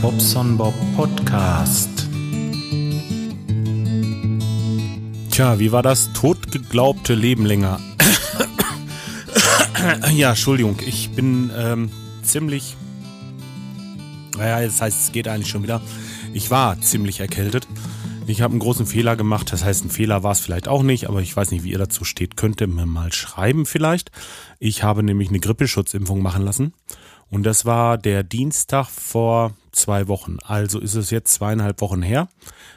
Bobson Bob Podcast. Tja, wie war das totgeglaubte Leben länger? ja, Entschuldigung, ich bin ähm, ziemlich. Naja, das heißt, es geht eigentlich schon wieder. Ich war ziemlich erkältet. Ich habe einen großen Fehler gemacht. Das heißt, ein Fehler war es vielleicht auch nicht, aber ich weiß nicht, wie ihr dazu steht. Könnt ihr mir mal schreiben vielleicht. Ich habe nämlich eine Grippeschutzimpfung machen lassen. Und das war der Dienstag vor zwei Wochen. Also ist es jetzt zweieinhalb Wochen her.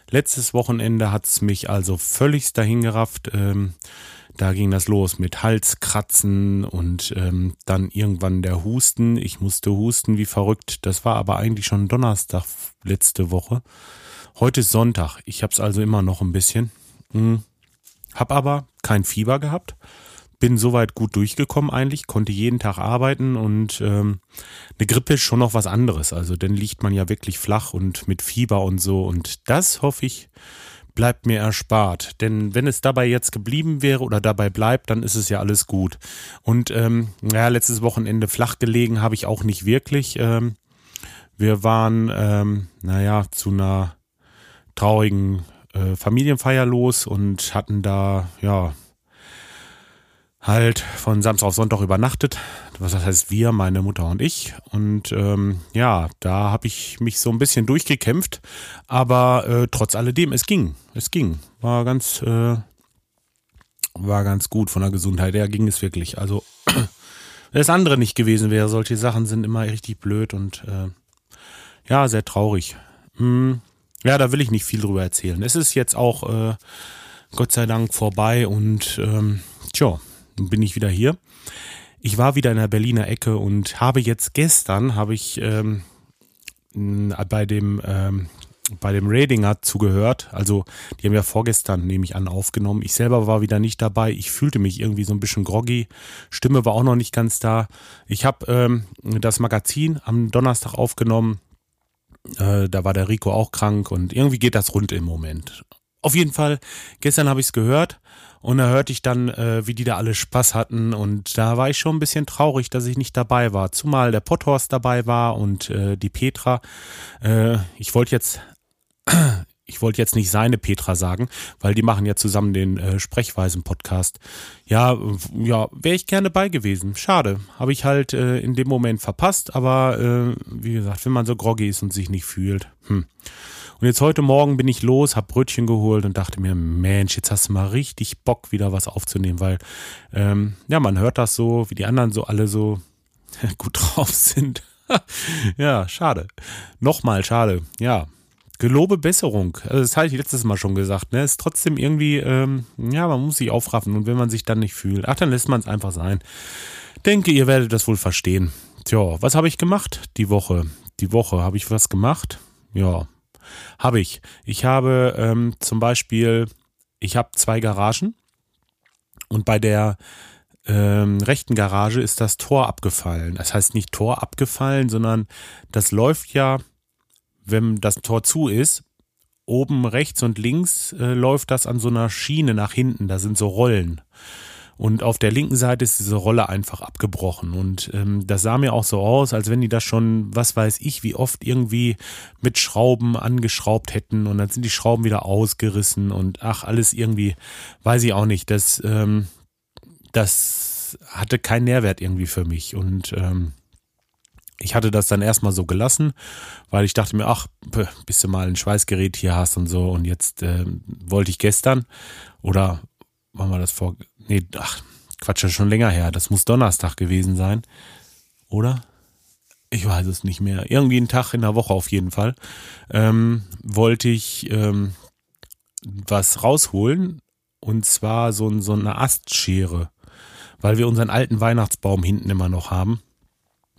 Letztes Wochenende hat es mich also völlig dahingerafft. Ähm, da ging das los mit Halskratzen und ähm, dann irgendwann der Husten. Ich musste husten wie verrückt. Das war aber eigentlich schon Donnerstag letzte Woche. Heute ist Sonntag. Ich habe es also immer noch ein bisschen. Hm. Hab aber kein Fieber gehabt bin soweit gut durchgekommen eigentlich, konnte jeden Tag arbeiten und ähm, eine Grippe ist schon noch was anderes. Also dann liegt man ja wirklich flach und mit Fieber und so. Und das hoffe ich, bleibt mir erspart. Denn wenn es dabei jetzt geblieben wäre oder dabei bleibt, dann ist es ja alles gut. Und ähm, ja, letztes Wochenende flach gelegen habe ich auch nicht wirklich. Ähm, wir waren, ähm, naja, zu einer traurigen äh, Familienfeier los und hatten da, ja, halt von Samstag auf Sonntag übernachtet. Was das heißt wir, meine Mutter und ich. Und ähm, ja, da habe ich mich so ein bisschen durchgekämpft. Aber äh, trotz alledem, es ging. Es ging. War ganz, äh, war ganz gut von der Gesundheit her ging es wirklich. Also wenn das andere nicht gewesen wäre, solche Sachen sind immer richtig blöd und äh, ja, sehr traurig. Hm. Ja, da will ich nicht viel drüber erzählen. Es ist jetzt auch äh, Gott sei Dank vorbei und ähm, tja, bin ich wieder hier. Ich war wieder in der Berliner Ecke und habe jetzt gestern, habe ich ähm, bei dem ähm, bei dem Radinger zugehört. Also die haben ja vorgestern, nehme ich an, aufgenommen. Ich selber war wieder nicht dabei. Ich fühlte mich irgendwie so ein bisschen groggy. Stimme war auch noch nicht ganz da. Ich habe ähm, das Magazin am Donnerstag aufgenommen. Äh, da war der Rico auch krank und irgendwie geht das rund im Moment. Auf jeden Fall, gestern habe ich es gehört und da hörte ich dann, äh, wie die da alle Spaß hatten. Und da war ich schon ein bisschen traurig, dass ich nicht dabei war. Zumal der Potthorst dabei war und äh, die Petra. Äh, ich wollte jetzt. Ich wollte jetzt nicht seine Petra sagen, weil die machen ja zusammen den äh, Sprechweisen-Podcast. Ja, ja, wäre ich gerne bei gewesen. Schade. Habe ich halt äh, in dem Moment verpasst, aber äh, wie gesagt, wenn man so groggy ist und sich nicht fühlt. Hm. Und jetzt heute Morgen bin ich los, hab Brötchen geholt und dachte mir, Mensch, jetzt hast du mal richtig Bock, wieder was aufzunehmen, weil ähm, ja, man hört das so, wie die anderen so alle so gut drauf sind. ja, schade. Nochmal schade. Ja, gelobe Besserung. Also das habe ich letztes Mal schon gesagt. Ne, ist trotzdem irgendwie, ähm, ja, man muss sich aufraffen und wenn man sich dann nicht fühlt, ach, dann lässt man es einfach sein. Denke, ihr werdet das wohl verstehen. Tja, was habe ich gemacht die Woche? Die Woche habe ich was gemacht. Ja, habe ich. Ich habe ähm, zum Beispiel, ich habe zwei Garagen und bei der ähm, rechten Garage ist das Tor abgefallen. Das heißt nicht Tor abgefallen, sondern das läuft ja, wenn das Tor zu ist, oben rechts und links äh, läuft das an so einer Schiene nach hinten. Da sind so Rollen. Und auf der linken Seite ist diese Rolle einfach abgebrochen. Und ähm, das sah mir auch so aus, als wenn die das schon, was weiß ich, wie oft irgendwie mit Schrauben angeschraubt hätten. Und dann sind die Schrauben wieder ausgerissen und ach, alles irgendwie, weiß ich auch nicht. Das, ähm, das hatte keinen Nährwert irgendwie für mich. Und ähm, ich hatte das dann erstmal so gelassen, weil ich dachte mir, ach, bis du mal ein Schweißgerät hier hast und so. Und jetzt äh, wollte ich gestern oder wann war das vor? Nee, ach, Quatsch, das schon länger her. Das muss Donnerstag gewesen sein. Oder? Ich weiß es nicht mehr. Irgendwie einen Tag in der Woche auf jeden Fall. Ähm, wollte ich ähm, was rausholen. Und zwar so, so eine Astschere. Weil wir unseren alten Weihnachtsbaum hinten immer noch haben.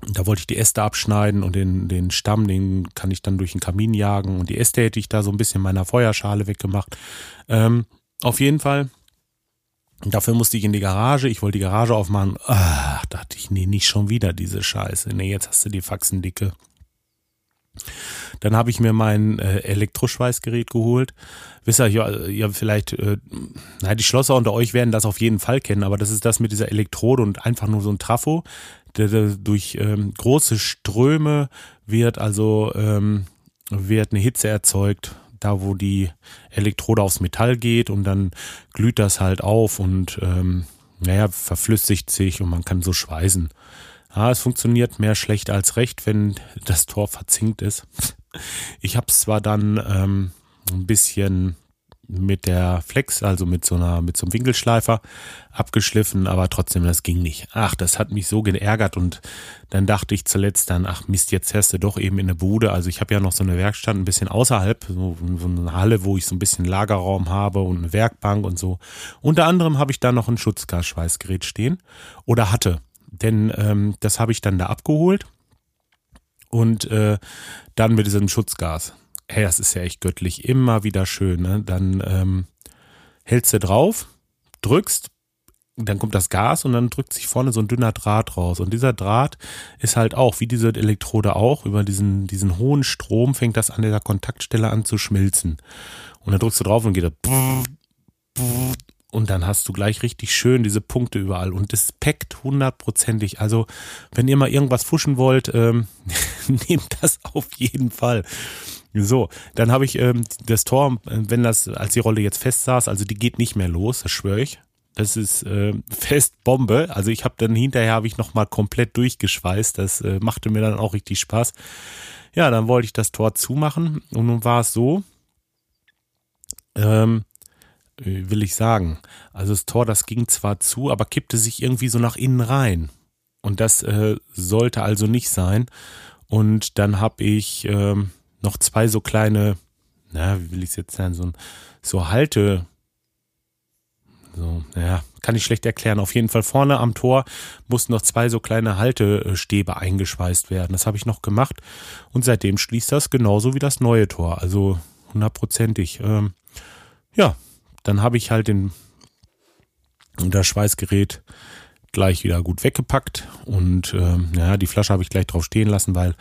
Da wollte ich die Äste abschneiden und den, den Stamm, den kann ich dann durch den Kamin jagen. Und die Äste hätte ich da so ein bisschen meiner Feuerschale weggemacht. Ähm, auf jeden Fall Dafür musste ich in die Garage. Ich wollte die Garage aufmachen. Ach, dachte ich, nee, nicht schon wieder diese Scheiße. Nee, jetzt hast du die Faxen dicke. Dann habe ich mir mein äh, Elektroschweißgerät geholt. Wisst ihr, ja, ja vielleicht, äh, na, die Schlosser unter euch werden das auf jeden Fall kennen, aber das ist das mit dieser Elektrode und einfach nur so ein Trafo. durch ähm, große Ströme wird also ähm, wird eine Hitze erzeugt, da wo die Elektrode aufs Metall geht und dann glüht das halt auf und ähm, naja, verflüssigt sich und man kann so schweißen. Ja, es funktioniert mehr schlecht als recht, wenn das Tor verzinkt ist. Ich habe es zwar dann ähm, ein bisschen mit der Flex, also mit so einer, mit so einem Winkelschleifer abgeschliffen, aber trotzdem, das ging nicht. Ach, das hat mich so geärgert und dann dachte ich zuletzt dann, ach Mist, jetzt fährst du doch eben in eine Bude. Also ich habe ja noch so eine Werkstatt ein bisschen außerhalb, so, so eine Halle, wo ich so ein bisschen Lagerraum habe und eine Werkbank und so. Unter anderem habe ich da noch ein Schutzgasschweißgerät stehen oder hatte, denn ähm, das habe ich dann da abgeholt und äh, dann mit diesem Schutzgas hey, das ist ja echt göttlich, immer wieder schön. Ne? Dann ähm, hältst du drauf, drückst, dann kommt das Gas und dann drückt sich vorne so ein dünner Draht raus. Und dieser Draht ist halt auch, wie diese Elektrode auch, über diesen, diesen hohen Strom fängt das an der Kontaktstelle an zu schmilzen. Und dann drückst du drauf und geht das und dann hast du gleich richtig schön diese Punkte überall und das packt hundertprozentig. Also wenn ihr mal irgendwas fuschen wollt, ähm, nehmt das auf jeden Fall. So, dann habe ich ähm, das Tor, wenn das, als die Rolle jetzt fest saß, also die geht nicht mehr los, das schwöre ich. Das ist äh, fest Bombe. Also ich habe dann hinterher habe ich noch mal komplett durchgeschweißt. Das äh, machte mir dann auch richtig Spaß. Ja, dann wollte ich das Tor zumachen und nun war es so, ähm, will ich sagen. Also das Tor, das ging zwar zu, aber kippte sich irgendwie so nach innen rein. Und das äh, sollte also nicht sein. Und dann habe ich ähm, noch zwei so kleine, na, wie will ich es jetzt sagen, so, so Halte, so, ja, kann ich schlecht erklären. Auf jeden Fall vorne am Tor mussten noch zwei so kleine Haltestäbe eingeschweißt werden. Das habe ich noch gemacht und seitdem schließt das genauso wie das neue Tor. Also hundertprozentig. Ähm, ja, dann habe ich halt den das Schweißgerät gleich wieder gut weggepackt und äh, ja, die Flasche habe ich gleich drauf stehen lassen, weil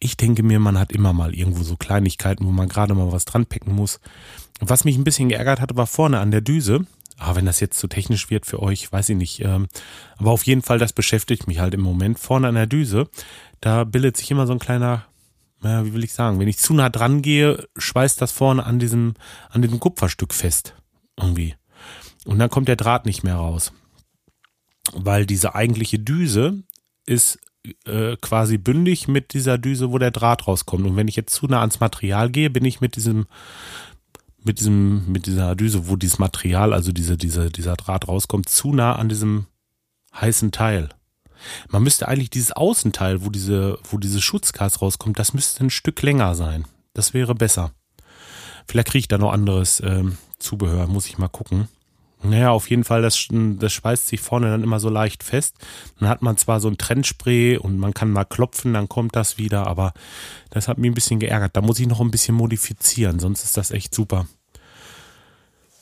ich denke mir, man hat immer mal irgendwo so Kleinigkeiten, wo man gerade mal was dran packen muss. Was mich ein bisschen geärgert hatte, war vorne an der Düse. Ah, wenn das jetzt zu so technisch wird für euch, weiß ich nicht. Ähm, aber auf jeden Fall, das beschäftigt mich halt im Moment. Vorne an der Düse, da bildet sich immer so ein kleiner, ja, wie will ich sagen, wenn ich zu nah dran gehe, schweißt das vorne an diesem, an diesem Kupferstück fest. Irgendwie. Und dann kommt der Draht nicht mehr raus weil diese eigentliche Düse ist äh, quasi bündig mit dieser Düse, wo der Draht rauskommt. Und wenn ich jetzt zu nah ans Material gehe, bin ich mit diesem mit diesem mit dieser Düse, wo dieses Material, also diese diese dieser Draht rauskommt, zu nah an diesem heißen Teil. Man müsste eigentlich dieses Außenteil, wo diese wo dieses Schutzgas rauskommt, das müsste ein Stück länger sein. Das wäre besser. Vielleicht kriege ich da noch anderes ähm, Zubehör, muss ich mal gucken. Naja, auf jeden Fall, das, das schweißt sich vorne dann immer so leicht fest. Dann hat man zwar so ein Trennspray und man kann mal klopfen, dann kommt das wieder, aber das hat mich ein bisschen geärgert. Da muss ich noch ein bisschen modifizieren, sonst ist das echt super.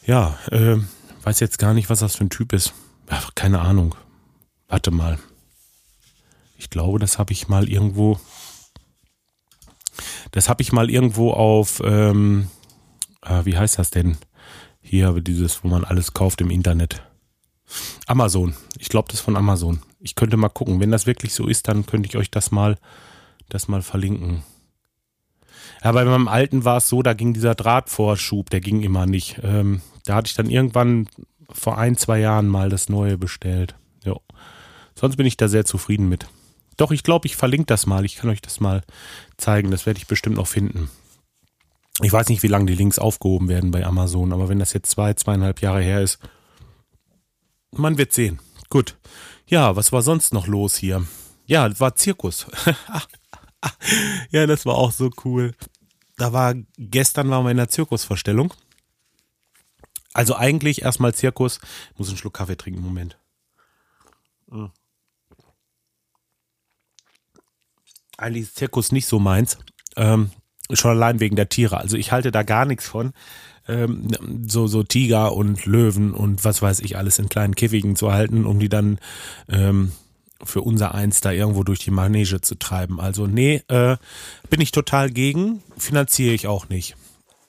Ja, äh, weiß jetzt gar nicht, was das für ein Typ ist. Ach, keine Ahnung. Warte mal. Ich glaube, das habe ich mal irgendwo. Das habe ich mal irgendwo auf. Ähm, äh, wie heißt das denn? Hier habe dieses, wo man alles kauft im Internet. Amazon. Ich glaube, das ist von Amazon. Ich könnte mal gucken. Wenn das wirklich so ist, dann könnte ich euch das mal, das mal verlinken. Ja, bei meinem alten war es so, da ging dieser Drahtvorschub, der ging immer nicht. Ähm, da hatte ich dann irgendwann vor ein, zwei Jahren mal das neue bestellt. Jo. Sonst bin ich da sehr zufrieden mit. Doch, ich glaube, ich verlinke das mal. Ich kann euch das mal zeigen. Das werde ich bestimmt noch finden. Ich weiß nicht, wie lange die Links aufgehoben werden bei Amazon, aber wenn das jetzt zwei, zweieinhalb Jahre her ist, man wird sehen. Gut. Ja, was war sonst noch los hier? Ja, war Zirkus. ja, das war auch so cool. Da war, gestern waren wir in der Zirkusverstellung. Also eigentlich erstmal Zirkus. Ich muss einen Schluck Kaffee trinken, Moment. Eigentlich ist Zirkus nicht so meins. Ähm, Schon allein wegen der Tiere. Also ich halte da gar nichts von. Ähm, so, so Tiger und Löwen und was weiß ich alles in kleinen Käfigen zu halten, um die dann ähm, für unser Eins da irgendwo durch die Manege zu treiben. Also nee, äh, bin ich total gegen, finanziere ich auch nicht.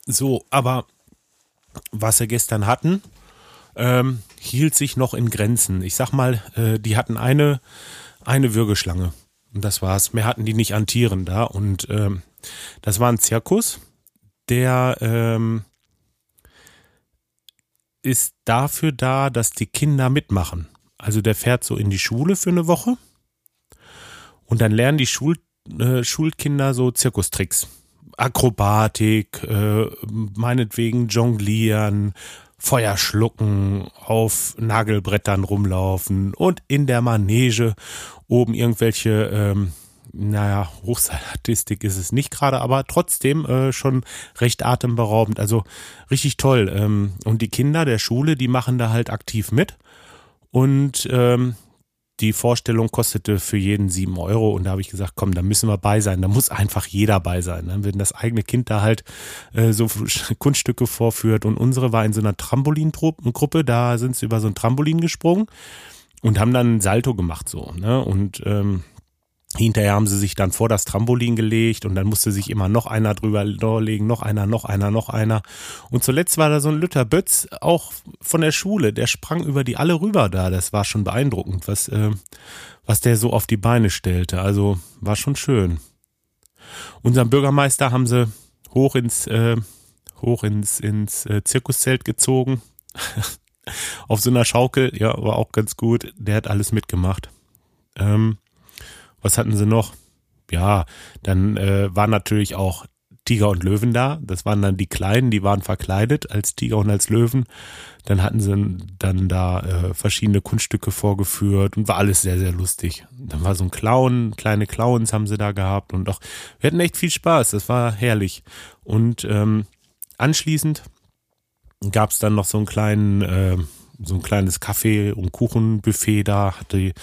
So, aber was wir gestern hatten, ähm, hielt sich noch in Grenzen. Ich sag mal, äh, die hatten eine eine Würgeschlange. Und das war's. Mehr hatten die nicht an Tieren da. Und ähm, das war ein Zirkus, der ähm, ist dafür da, dass die Kinder mitmachen. Also der fährt so in die Schule für eine Woche und dann lernen die Schul, äh, Schulkinder so Zirkustricks. Akrobatik, äh, meinetwegen jonglieren, Feuer schlucken, auf Nagelbrettern rumlaufen und in der Manege oben irgendwelche, ähm, naja, Hochseilstatistik ist es nicht gerade, aber trotzdem äh, schon recht atemberaubend. Also richtig toll. Ähm, und die Kinder der Schule, die machen da halt aktiv mit. Und ähm, die Vorstellung kostete für jeden sieben Euro und da habe ich gesagt, komm, da müssen wir bei sein, da muss einfach jeder bei sein. Ne? Wenn das eigene Kind da halt äh, so Kunststücke vorführt und unsere war in so einer Trampolingruppe, da sind sie über so ein Trampolin gesprungen und haben dann Salto gemacht so. Ne? Und ähm, Hinterher haben sie sich dann vor das Trampolin gelegt und dann musste sich immer noch einer drüber legen, noch einer, noch einer, noch einer. Und zuletzt war da so ein Lütter Bötz, auch von der Schule, der sprang über die alle rüber da. Das war schon beeindruckend, was, äh, was der so auf die Beine stellte. Also war schon schön. Unseren Bürgermeister haben sie hoch ins, äh, hoch ins, ins äh, Zirkuszelt gezogen. auf so einer Schaukel, ja, war auch ganz gut. Der hat alles mitgemacht. Ähm, was hatten sie noch? Ja, dann äh, waren natürlich auch Tiger und Löwen da. Das waren dann die Kleinen, die waren verkleidet als Tiger und als Löwen. Dann hatten sie dann da äh, verschiedene Kunststücke vorgeführt und war alles sehr, sehr lustig. Dann war so ein Clown, kleine Clowns haben sie da gehabt und auch, wir hatten echt viel Spaß. Das war herrlich. Und ähm, anschließend gab es dann noch so einen kleinen, äh, so ein kleines Kaffee- und Kuchenbuffet da, hatte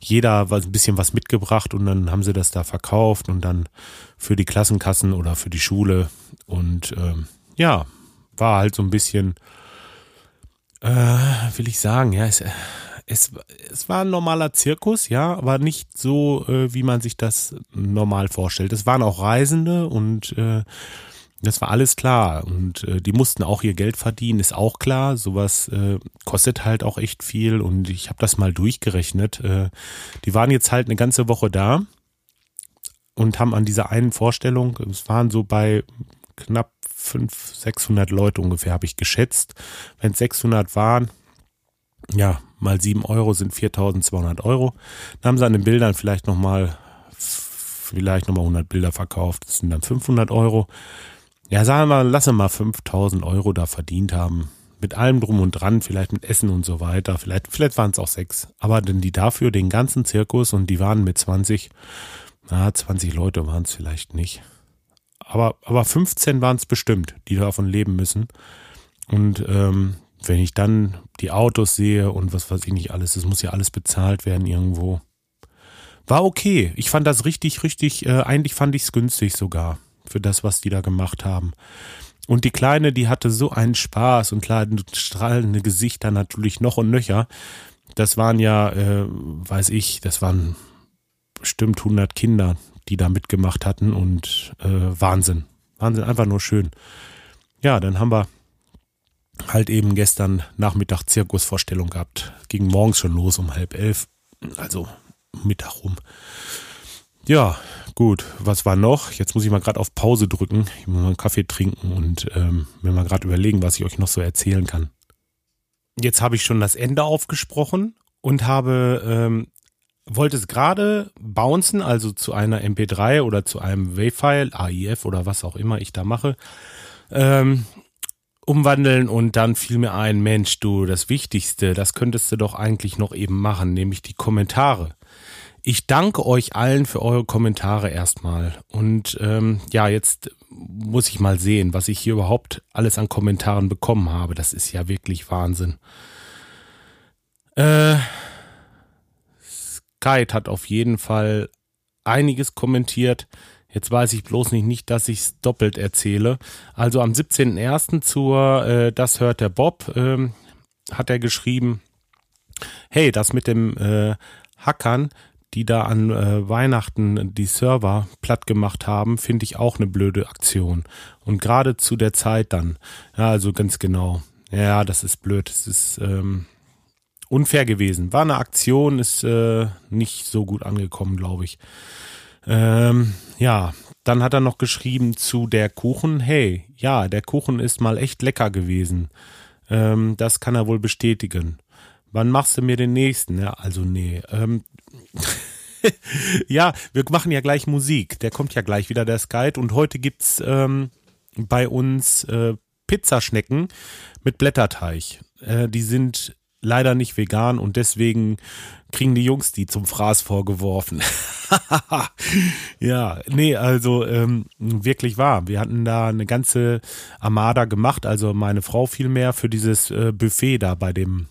jeder was, ein bisschen was mitgebracht und dann haben sie das da verkauft und dann für die Klassenkassen oder für die Schule und ähm, ja, war halt so ein bisschen, äh, will ich sagen, ja, es, es, es war ein normaler Zirkus, ja, aber nicht so, äh, wie man sich das normal vorstellt. Es waren auch Reisende und äh, das war alles klar und äh, die mussten auch ihr Geld verdienen, ist auch klar. Sowas äh, kostet halt auch echt viel und ich habe das mal durchgerechnet. Äh, die waren jetzt halt eine ganze Woche da und haben an dieser einen Vorstellung, es waren so bei knapp 500, 600 Leute ungefähr, habe ich geschätzt. Wenn es 600 waren, ja, mal 7 Euro sind 4200 Euro. Dann haben sie an den Bildern vielleicht nochmal vielleicht nochmal 100 Bilder verkauft. Das sind dann 500 Euro ja, sagen wir lasse mal 5000 Euro da verdient haben. Mit allem drum und dran, vielleicht mit Essen und so weiter. Vielleicht, vielleicht waren es auch sechs. Aber denn die dafür den ganzen Zirkus und die waren mit 20, na, 20 Leute waren es vielleicht nicht. Aber, aber 15 waren es bestimmt, die davon leben müssen. Und ähm, wenn ich dann die Autos sehe und was weiß ich nicht alles, es muss ja alles bezahlt werden irgendwo. War okay. Ich fand das richtig, richtig, äh, eigentlich fand ich es günstig sogar für das, was die da gemacht haben. Und die Kleine, die hatte so einen Spaß und klar, strahlende Gesichter natürlich noch und nöcher. Das waren ja, äh, weiß ich, das waren bestimmt 100 Kinder, die da mitgemacht hatten und äh, Wahnsinn. Wahnsinn, einfach nur schön. Ja, dann haben wir halt eben gestern Nachmittag Zirkusvorstellung gehabt. Ging morgens schon los um halb elf, also Mittag rum. Ja, gut. Was war noch? Jetzt muss ich mal gerade auf Pause drücken. Ich muss mal einen Kaffee trinken und ähm, mir mal gerade überlegen, was ich euch noch so erzählen kann. Jetzt habe ich schon das Ende aufgesprochen und habe ähm, wollte es gerade bouncen, also zu einer MP3 oder zu einem WAV-File, AIF oder was auch immer ich da mache, ähm, umwandeln und dann fiel mir ein, Mensch, du, das Wichtigste, das könntest du doch eigentlich noch eben machen, nämlich die Kommentare. Ich danke euch allen für eure Kommentare erstmal. Und ähm, ja, jetzt muss ich mal sehen, was ich hier überhaupt alles an Kommentaren bekommen habe. Das ist ja wirklich Wahnsinn. Äh, Skype hat auf jeden Fall einiges kommentiert. Jetzt weiß ich bloß nicht, nicht dass ich es doppelt erzähle. Also am 17.01. zur äh, Das hört der Bob äh, hat er geschrieben, hey, das mit dem äh, Hackern, die da an äh, Weihnachten die Server platt gemacht haben, finde ich auch eine blöde Aktion. Und gerade zu der Zeit dann. Ja, also ganz genau. Ja, das ist blöd. Das ist ähm, unfair gewesen. War eine Aktion, ist äh, nicht so gut angekommen, glaube ich. Ähm, ja, dann hat er noch geschrieben zu der Kuchen. Hey, ja, der Kuchen ist mal echt lecker gewesen. Ähm, das kann er wohl bestätigen. Wann machst du mir den nächsten? Ja, also nee. Ähm, ja, wir machen ja gleich Musik. Der kommt ja gleich wieder, der Skype. Und heute gibt's ähm, bei uns äh, Pizzaschnecken mit Blätterteig. Äh, die sind leider nicht vegan und deswegen kriegen die Jungs die zum Fraß vorgeworfen. ja, nee, also ähm, wirklich wahr. Wir hatten da eine ganze Armada gemacht, also meine Frau vielmehr für dieses äh, Buffet da bei dem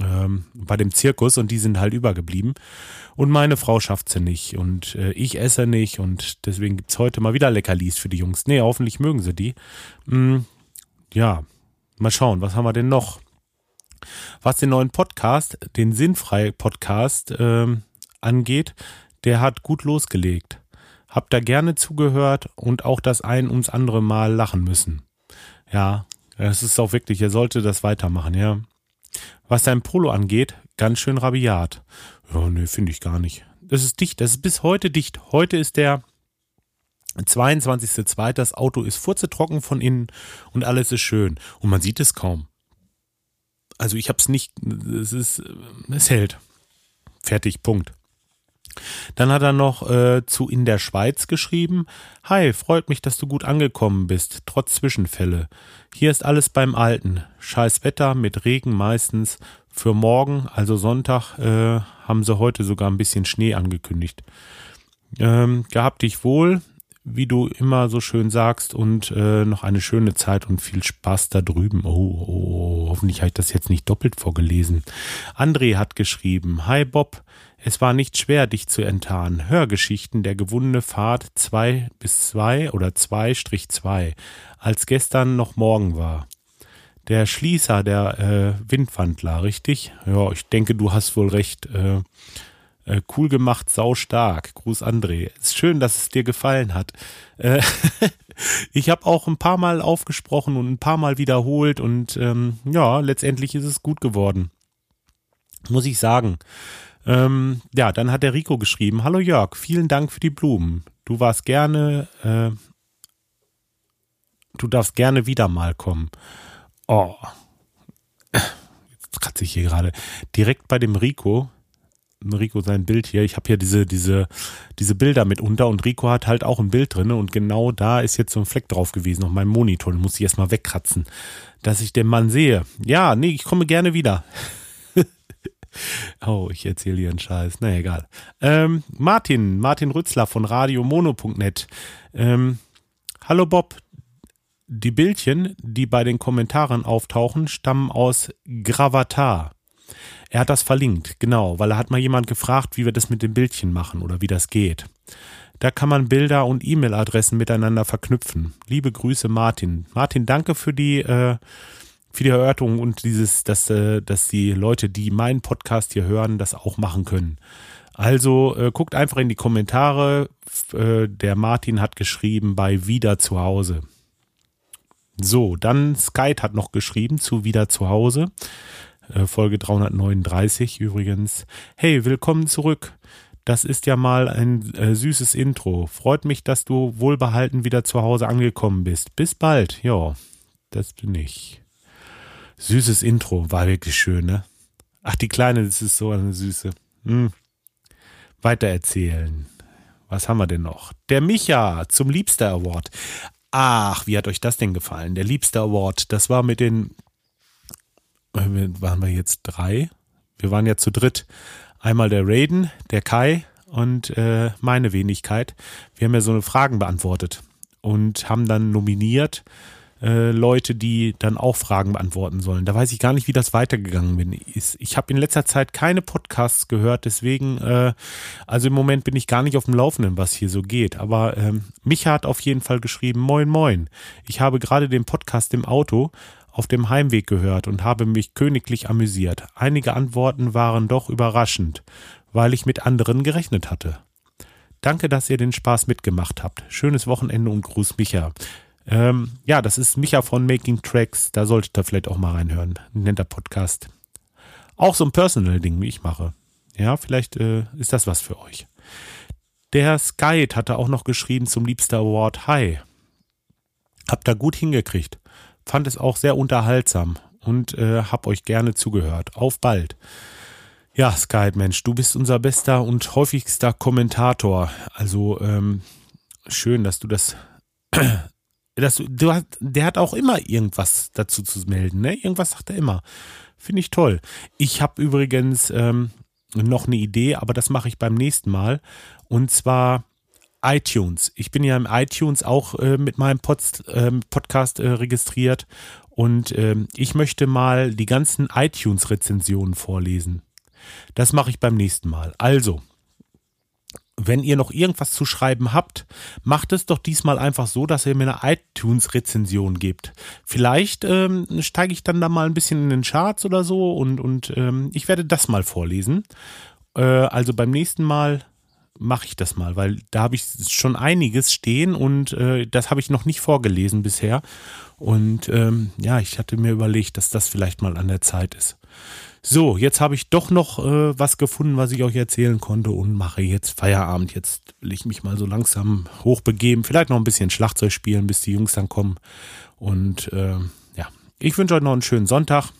ähm, bei dem Zirkus und die sind halt übergeblieben. Und meine Frau schafft sie nicht und äh, ich esse nicht und deswegen gibt's heute mal wieder Leckerlis für die Jungs. Nee, hoffentlich mögen sie die. Mm, ja, mal schauen, was haben wir denn noch? Was den neuen Podcast, den Sinnfrei-Podcast ähm, angeht, der hat gut losgelegt. Hab da gerne zugehört und auch das ein ums andere Mal lachen müssen. Ja, es ist auch wirklich, er sollte das weitermachen, ja. Was sein Polo angeht, ganz schön rabiat. Ja, nee, finde ich gar nicht. Das ist dicht, das ist bis heute dicht. Heute ist der 22.02. Das Auto ist furzetrocken von innen und alles ist schön. Und man sieht es kaum. Also ich habe es nicht, es ist, es hält. Fertig, Punkt. Dann hat er noch äh, zu In der Schweiz geschrieben. Hi, freut mich, dass du gut angekommen bist, trotz Zwischenfälle. Hier ist alles beim Alten. Scheiß Wetter mit Regen meistens. Für morgen, also Sonntag, äh, haben sie heute sogar ein bisschen Schnee angekündigt. Ähm, gehabt dich wohl wie du immer so schön sagst, und äh, noch eine schöne Zeit und viel Spaß da drüben. Oh, oh, oh hoffentlich habe ich das jetzt nicht doppelt vorgelesen. André hat geschrieben, Hi Bob, es war nicht schwer, dich zu enttarnen. Hörgeschichten der gewundene Fahrt 2 bis 2 oder 2-2, als gestern noch morgen war. Der Schließer der äh, Windwandler, richtig? Ja, ich denke, du hast wohl recht. Äh, äh, cool gemacht, sau stark. Gruß André. Ist schön, dass es dir gefallen hat. Äh, ich habe auch ein paar Mal aufgesprochen und ein paar Mal wiederholt und ähm, ja, letztendlich ist es gut geworden. Muss ich sagen. Ähm, ja, dann hat der Rico geschrieben: Hallo Jörg, vielen Dank für die Blumen. Du warst gerne, äh, du darfst gerne wieder mal kommen. Oh. Jetzt kratze ich hier gerade. Direkt bei dem Rico Rico sein Bild hier. Ich habe hier diese, diese, diese Bilder mitunter und Rico hat halt auch ein Bild drin und genau da ist jetzt so ein Fleck drauf gewesen auf meinem Monitor. Den muss ich erstmal wegkratzen, dass ich den Mann sehe. Ja, nee, ich komme gerne wieder. oh, ich erzähle hier einen Scheiß. Na egal. Ähm, Martin, Martin Rützler von radiomono.net. Ähm, Hallo Bob. Die Bildchen, die bei den Kommentaren auftauchen, stammen aus Gravatar. Er hat das verlinkt, genau, weil er hat mal jemand gefragt, wie wir das mit den Bildchen machen oder wie das geht. Da kann man Bilder und E-Mail-Adressen miteinander verknüpfen. Liebe Grüße, Martin. Martin, danke für die, äh, für die Erörterung und dieses, dass, äh, dass die Leute, die meinen Podcast hier hören, das auch machen können. Also äh, guckt einfach in die Kommentare. Äh, der Martin hat geschrieben bei Wieder zu Hause. So, dann Skype hat noch geschrieben zu Wieder zu Hause. Äh, Folge 339 übrigens. Hey, willkommen zurück. Das ist ja mal ein äh, süßes Intro. Freut mich, dass du wohlbehalten wieder zu Hause angekommen bist. Bis bald. Ja, das bin ich. Süßes Intro, war wirklich schön, ne? Ach, die Kleine, das ist so eine süße. Hm. Weiter erzählen. Was haben wir denn noch? Der Micha zum Liebster Award. Ach, wie hat euch das denn gefallen? Der Liebster Award, das war mit den waren wir jetzt drei. Wir waren ja zu dritt. Einmal der Raiden, der Kai und äh, meine Wenigkeit. Wir haben ja so eine Fragen beantwortet und haben dann nominiert äh, Leute, die dann auch Fragen beantworten sollen. Da weiß ich gar nicht, wie das weitergegangen. Ich, ich habe in letzter Zeit keine Podcasts gehört, deswegen, äh, also im Moment bin ich gar nicht auf dem Laufenden, was hier so geht. Aber ähm, Micha hat auf jeden Fall geschrieben, moin moin. Ich habe gerade den Podcast im Auto auf dem Heimweg gehört und habe mich königlich amüsiert. Einige Antworten waren doch überraschend, weil ich mit anderen gerechnet hatte. Danke, dass ihr den Spaß mitgemacht habt. Schönes Wochenende und Gruß Micha. Ähm, ja, das ist Micha von Making Tracks. Da solltet ihr vielleicht auch mal reinhören. Ein netter Podcast. Auch so ein Personal-Ding, wie ich mache. Ja, vielleicht äh, ist das was für euch. Der Skype hatte auch noch geschrieben zum Liebster Award Hi. Hab da gut hingekriegt. Fand es auch sehr unterhaltsam und äh, hab euch gerne zugehört. Auf bald. Ja, Skype, Mensch, du bist unser bester und häufigster Kommentator. Also ähm, schön, dass du das. Dass du, du hast, der hat auch immer irgendwas dazu zu melden, ne? Irgendwas sagt er immer. Finde ich toll. Ich habe übrigens ähm, noch eine Idee, aber das mache ich beim nächsten Mal. Und zwar iTunes. Ich bin ja im iTunes auch äh, mit meinem Pod, äh, Podcast äh, registriert und ähm, ich möchte mal die ganzen iTunes-Rezensionen vorlesen. Das mache ich beim nächsten Mal. Also, wenn ihr noch irgendwas zu schreiben habt, macht es doch diesmal einfach so, dass ihr mir eine iTunes-Rezension gebt. Vielleicht ähm, steige ich dann da mal ein bisschen in den Charts oder so und, und ähm, ich werde das mal vorlesen. Äh, also beim nächsten Mal mache ich das mal, weil da habe ich schon einiges stehen und äh, das habe ich noch nicht vorgelesen bisher. Und ähm, ja, ich hatte mir überlegt, dass das vielleicht mal an der Zeit ist. So, jetzt habe ich doch noch äh, was gefunden, was ich euch erzählen konnte und mache jetzt Feierabend. Jetzt will ich mich mal so langsam hochbegeben. Vielleicht noch ein bisschen Schlagzeug spielen, bis die Jungs dann kommen. Und äh, ja, ich wünsche euch noch einen schönen Sonntag.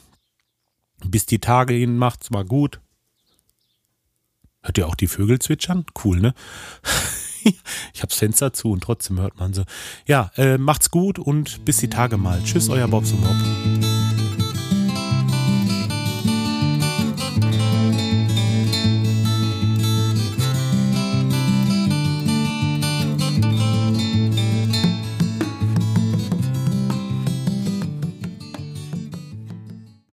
Bis die Tage hin, macht's mal gut. Hört ihr auch die Vögel zwitschern? Cool, ne? ich hab's Fenster zu und trotzdem hört man so. Ja, äh, macht's gut und bis die Tage mal. Tschüss, euer Bobs und Bob.